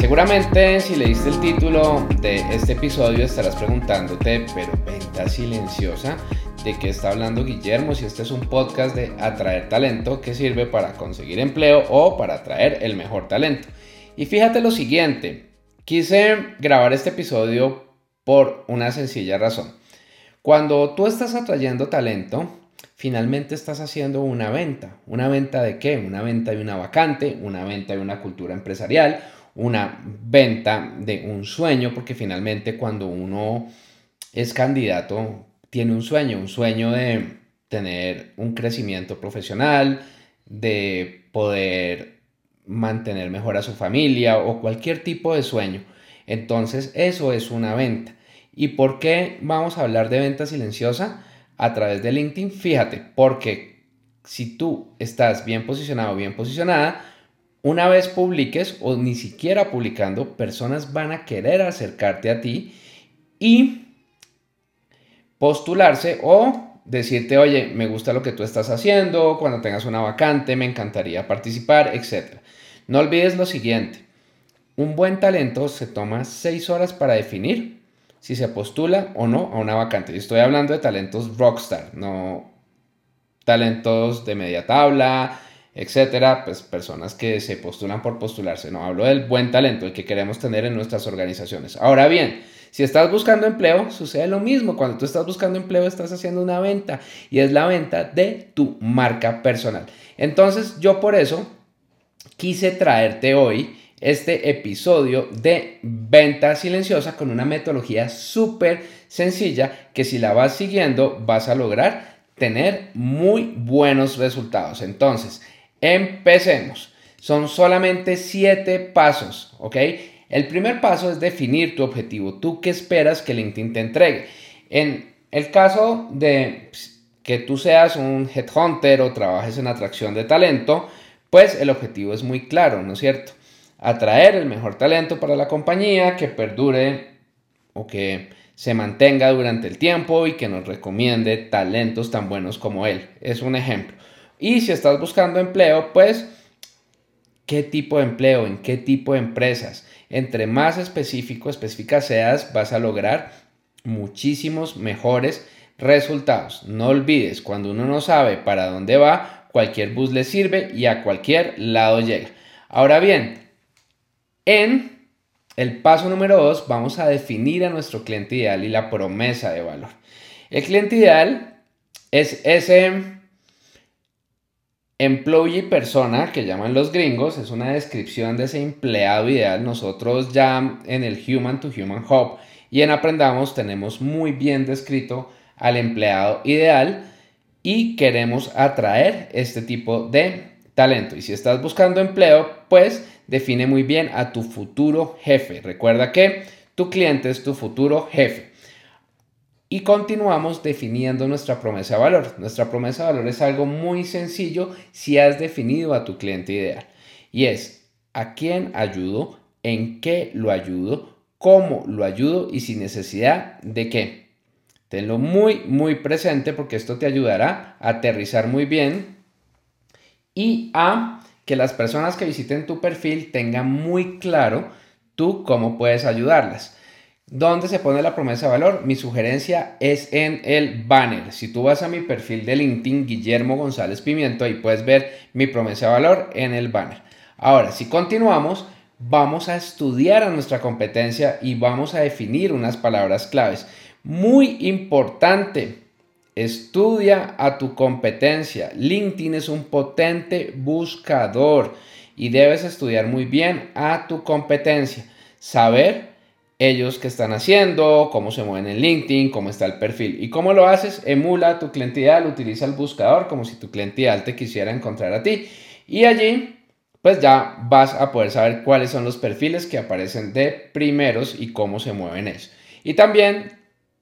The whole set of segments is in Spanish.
Seguramente si leíste el título de este episodio estarás preguntándote, pero venta silenciosa, ¿de qué está hablando Guillermo? Si este es un podcast de atraer talento que sirve para conseguir empleo o para atraer el mejor talento. Y fíjate lo siguiente, quise grabar este episodio por una sencilla razón. Cuando tú estás atrayendo talento, finalmente estás haciendo una venta. ¿Una venta de qué? Una venta de una vacante, una venta de una cultura empresarial, una venta de un sueño, porque finalmente cuando uno es candidato, tiene un sueño, un sueño de tener un crecimiento profesional, de poder mantener mejor a su familia o cualquier tipo de sueño. Entonces eso es una venta. ¿Y por qué vamos a hablar de venta silenciosa a través de LinkedIn? Fíjate, porque si tú estás bien posicionado, bien posicionada, una vez publiques o ni siquiera publicando, personas van a querer acercarte a ti y postularse o decirte, oye, me gusta lo que tú estás haciendo, cuando tengas una vacante, me encantaría participar, etc. No olvides lo siguiente, un buen talento se toma seis horas para definir si se postula o no a una vacante. Y estoy hablando de talentos rockstar, no talentos de media tabla, etcétera, pues personas que se postulan por postularse. No, hablo del buen talento, el que queremos tener en nuestras organizaciones. Ahora bien, si estás buscando empleo, sucede lo mismo. Cuando tú estás buscando empleo, estás haciendo una venta y es la venta de tu marca personal. Entonces, yo por eso quise traerte hoy este episodio de venta silenciosa con una metodología súper sencilla que si la vas siguiendo vas a lograr tener muy buenos resultados. Entonces, Empecemos. Son solamente siete pasos, ¿ok? El primer paso es definir tu objetivo. ¿Tú qué esperas que LinkedIn te entregue? En el caso de pues, que tú seas un headhunter o trabajes en atracción de talento, pues el objetivo es muy claro, ¿no es cierto? Atraer el mejor talento para la compañía que perdure o que se mantenga durante el tiempo y que nos recomiende talentos tan buenos como él. Es un ejemplo. Y si estás buscando empleo, pues, ¿qué tipo de empleo? ¿En qué tipo de empresas? Entre más específico, específica seas, vas a lograr muchísimos mejores resultados. No olvides, cuando uno no sabe para dónde va, cualquier bus le sirve y a cualquier lado llega. Ahora bien, en el paso número 2 vamos a definir a nuestro cliente ideal y la promesa de valor. El cliente ideal es ese Employee persona, que llaman los gringos, es una descripción de ese empleado ideal. Nosotros ya en el Human to Human Hub y en Aprendamos tenemos muy bien descrito al empleado ideal y queremos atraer este tipo de talento. Y si estás buscando empleo, pues define muy bien a tu futuro jefe. Recuerda que tu cliente es tu futuro jefe. Y continuamos definiendo nuestra promesa de valor. Nuestra promesa de valor es algo muy sencillo si has definido a tu cliente ideal. Y es a quién ayudo, en qué lo ayudo, cómo lo ayudo y sin necesidad de qué. Tenlo muy, muy presente porque esto te ayudará a aterrizar muy bien y a que las personas que visiten tu perfil tengan muy claro tú cómo puedes ayudarlas. ¿Dónde se pone la promesa de valor? Mi sugerencia es en el banner. Si tú vas a mi perfil de LinkedIn, Guillermo González Pimiento, ahí puedes ver mi promesa de valor en el banner. Ahora, si continuamos, vamos a estudiar a nuestra competencia y vamos a definir unas palabras claves. Muy importante, estudia a tu competencia. LinkedIn es un potente buscador y debes estudiar muy bien a tu competencia. Saber ellos qué están haciendo, cómo se mueven en LinkedIn, cómo está el perfil. ¿Y cómo lo haces? Emula tu cliente ideal, utiliza el buscador como si tu cliente ideal te quisiera encontrar a ti. Y allí pues ya vas a poder saber cuáles son los perfiles que aparecen de primeros y cómo se mueven ellos. Y también,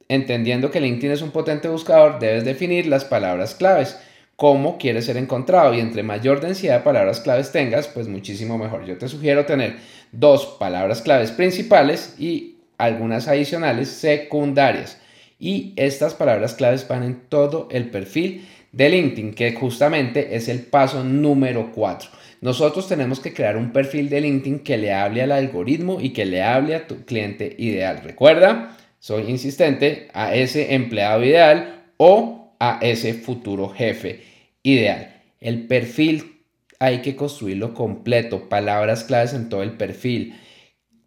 entendiendo que LinkedIn es un potente buscador, debes definir las palabras claves, cómo quieres ser encontrado y entre mayor densidad de palabras claves tengas, pues muchísimo mejor. Yo te sugiero tener dos palabras claves principales y algunas adicionales secundarias. Y estas palabras claves van en todo el perfil de LinkedIn, que justamente es el paso número 4. Nosotros tenemos que crear un perfil de LinkedIn que le hable al algoritmo y que le hable a tu cliente ideal. Recuerda, soy insistente, a ese empleado ideal o a ese futuro jefe ideal. El perfil hay que construirlo completo, palabras claves en todo el perfil,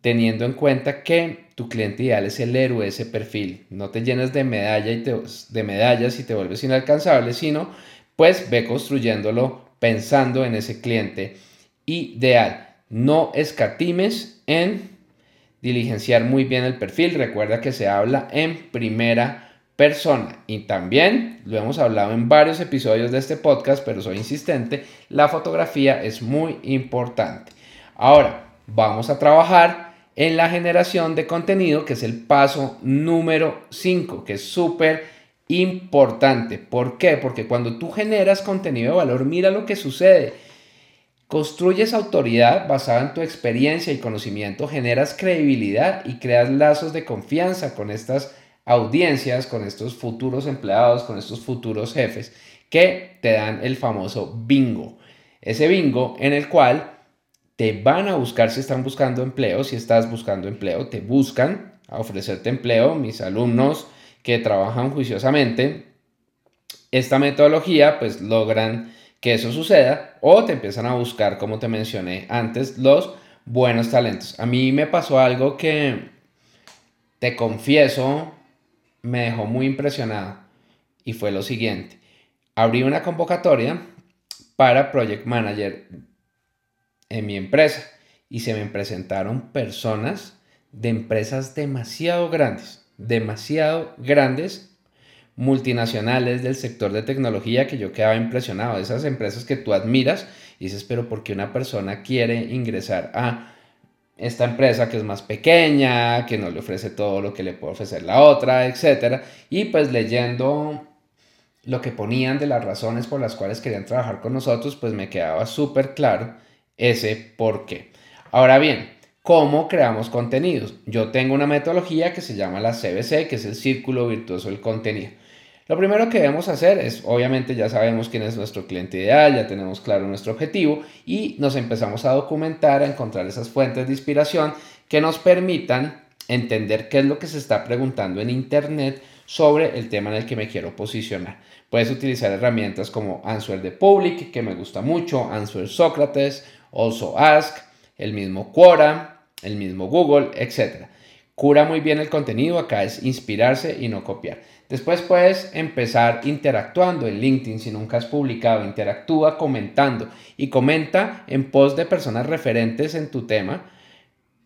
teniendo en cuenta que tu cliente ideal es el héroe de ese perfil. No te llenes de, medalla y de medallas y te vuelves inalcanzable, sino pues ve construyéndolo pensando en ese cliente ideal. No escatimes en diligenciar muy bien el perfil. Recuerda que se habla en primera persona. Y también, lo hemos hablado en varios episodios de este podcast, pero soy insistente, la fotografía es muy importante. Ahora, vamos a trabajar en la generación de contenido, que es el paso número 5, que es súper importante. ¿Por qué? Porque cuando tú generas contenido de valor, mira lo que sucede. Construyes autoridad basada en tu experiencia y conocimiento, generas credibilidad y creas lazos de confianza con estas audiencias, con estos futuros empleados, con estos futuros jefes que te dan el famoso bingo. Ese bingo en el cual te van a buscar si están buscando empleo, si estás buscando empleo, te buscan a ofrecerte empleo. Mis alumnos que trabajan juiciosamente, esta metodología pues logran que eso suceda o te empiezan a buscar, como te mencioné antes, los buenos talentos. A mí me pasó algo que, te confieso, me dejó muy impresionado y fue lo siguiente. Abrí una convocatoria para Project Manager en mi empresa y se me presentaron personas de empresas demasiado grandes, demasiado grandes, multinacionales del sector de tecnología que yo quedaba impresionado, esas empresas que tú admiras y dices, pero ¿por qué una persona quiere ingresar a esta empresa que es más pequeña, que no le ofrece todo lo que le puede ofrecer la otra, etcétera? Y pues leyendo lo que ponían de las razones por las cuales querían trabajar con nosotros, pues me quedaba súper claro ese por qué. Ahora bien, ¿cómo creamos contenidos? Yo tengo una metodología que se llama la CBC, que es el círculo virtuoso del contenido. Lo primero que debemos hacer es, obviamente ya sabemos quién es nuestro cliente ideal, ya tenemos claro nuestro objetivo y nos empezamos a documentar, a encontrar esas fuentes de inspiración que nos permitan entender qué es lo que se está preguntando en Internet sobre el tema en el que me quiero posicionar. Puedes utilizar herramientas como Answer the Public, que me gusta mucho, Answer Sócrates, Also Ask, el mismo Quora, el mismo Google, etc. Cura muy bien el contenido, acá es inspirarse y no copiar. Después puedes empezar interactuando en LinkedIn si nunca has publicado, interactúa comentando y comenta en post de personas referentes en tu tema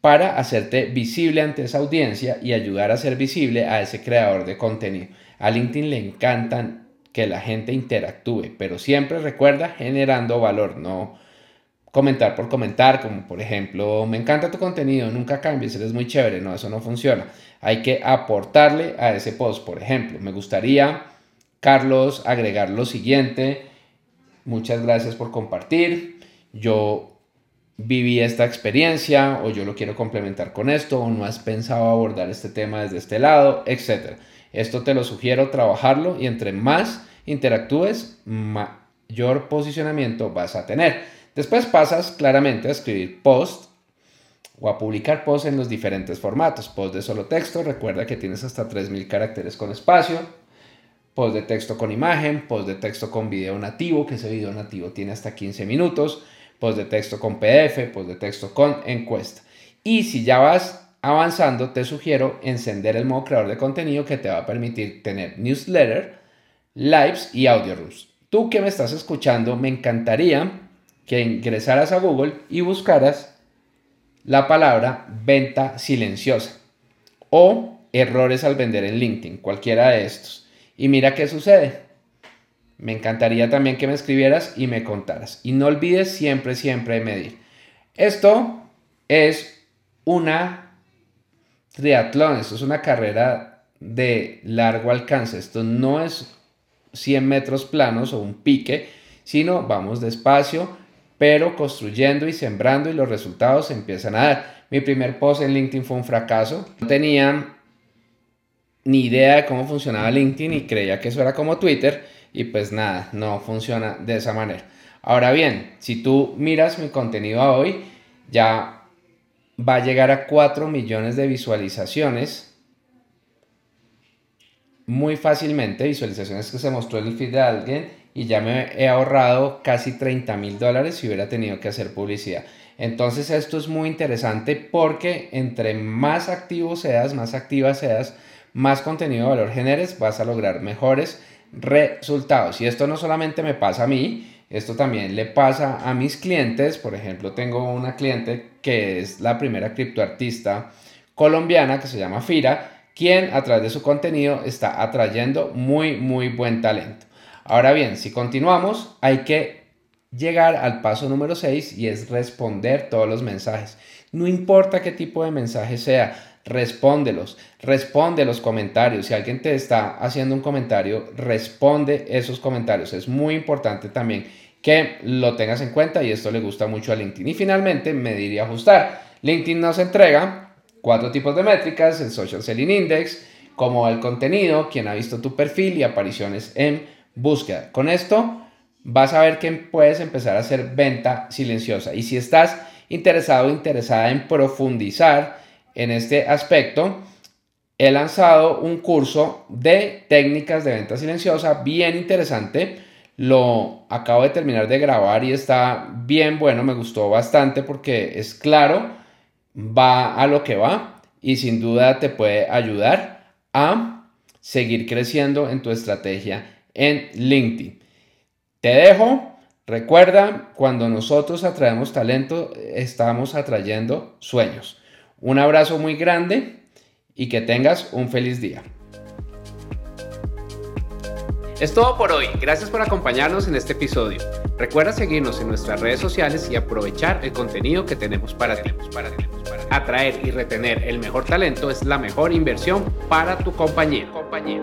para hacerte visible ante esa audiencia y ayudar a ser visible a ese creador de contenido. A LinkedIn le encantan que la gente interactúe, pero siempre recuerda generando valor, no comentar por comentar, como por ejemplo, me encanta tu contenido, nunca cambies, eres muy chévere, no, eso no funciona. Hay que aportarle a ese post, por ejemplo, me gustaría, Carlos, agregar lo siguiente, muchas gracias por compartir, yo viví esta experiencia o yo lo quiero complementar con esto o no has pensado abordar este tema desde este lado, etc. Esto te lo sugiero trabajarlo y entre más interactúes, mayor posicionamiento vas a tener. Después pasas claramente a escribir post o a publicar post en los diferentes formatos. Post de solo texto, recuerda que tienes hasta 3.000 caracteres con espacio. Post de texto con imagen, post de texto con video nativo, que ese video nativo tiene hasta 15 minutos. Post de texto con PDF, post de texto con encuesta. Y si ya vas avanzando, te sugiero encender el modo creador de contenido que te va a permitir tener newsletter, lives y audio rooms. Tú que me estás escuchando, me encantaría que ingresaras a Google y buscaras la palabra venta silenciosa o errores al vender en LinkedIn, cualquiera de estos. Y mira qué sucede. Me encantaría también que me escribieras y me contaras. Y no olvides siempre, siempre medir. Esto es una triatlón, esto es una carrera de largo alcance. Esto no es 100 metros planos o un pique, sino vamos despacio, pero construyendo y sembrando y los resultados se empiezan a dar. Mi primer post en LinkedIn fue un fracaso. No tenía ni idea de cómo funcionaba LinkedIn y creía que eso era como Twitter y pues nada, no funciona de esa manera. Ahora bien, si tú miras mi contenido hoy, ya va a llegar a 4 millones de visualizaciones muy fácilmente, visualizaciones que se mostró en el feed de alguien y ya me he ahorrado casi 30 mil dólares si hubiera tenido que hacer publicidad. Entonces esto es muy interesante porque entre más activo seas, más activa seas, más contenido de valor generes, vas a lograr mejores resultados. Y esto no solamente me pasa a mí, esto también le pasa a mis clientes. Por ejemplo, tengo una cliente que es la primera criptoartista colombiana que se llama Fira, quien a través de su contenido está atrayendo muy, muy buen talento. Ahora bien, si continuamos, hay que llegar al paso número 6 y es responder todos los mensajes. No importa qué tipo de mensaje sea, respóndelos, responde los comentarios. Si alguien te está haciendo un comentario, responde esos comentarios. Es muy importante también que lo tengas en cuenta y esto le gusta mucho a LinkedIn. Y finalmente, medir y ajustar. LinkedIn nos entrega Cuatro tipos de métricas, el Social Selling Index, como el contenido, quien ha visto tu perfil y apariciones en búsqueda. Con esto vas a ver que puedes empezar a hacer venta silenciosa. Y si estás interesado o interesada en profundizar en este aspecto, he lanzado un curso de técnicas de venta silenciosa bien interesante. Lo acabo de terminar de grabar y está bien bueno, me gustó bastante porque es claro va a lo que va y sin duda te puede ayudar a seguir creciendo en tu estrategia en LinkedIn. Te dejo. Recuerda, cuando nosotros atraemos talento, estamos atrayendo sueños. Un abrazo muy grande y que tengas un feliz día. Es todo por hoy. Gracias por acompañarnos en este episodio. Recuerda seguirnos en nuestras redes sociales y aprovechar el contenido que tenemos para ti. Atraer y retener el mejor talento es la mejor inversión para tu compañía. compañía.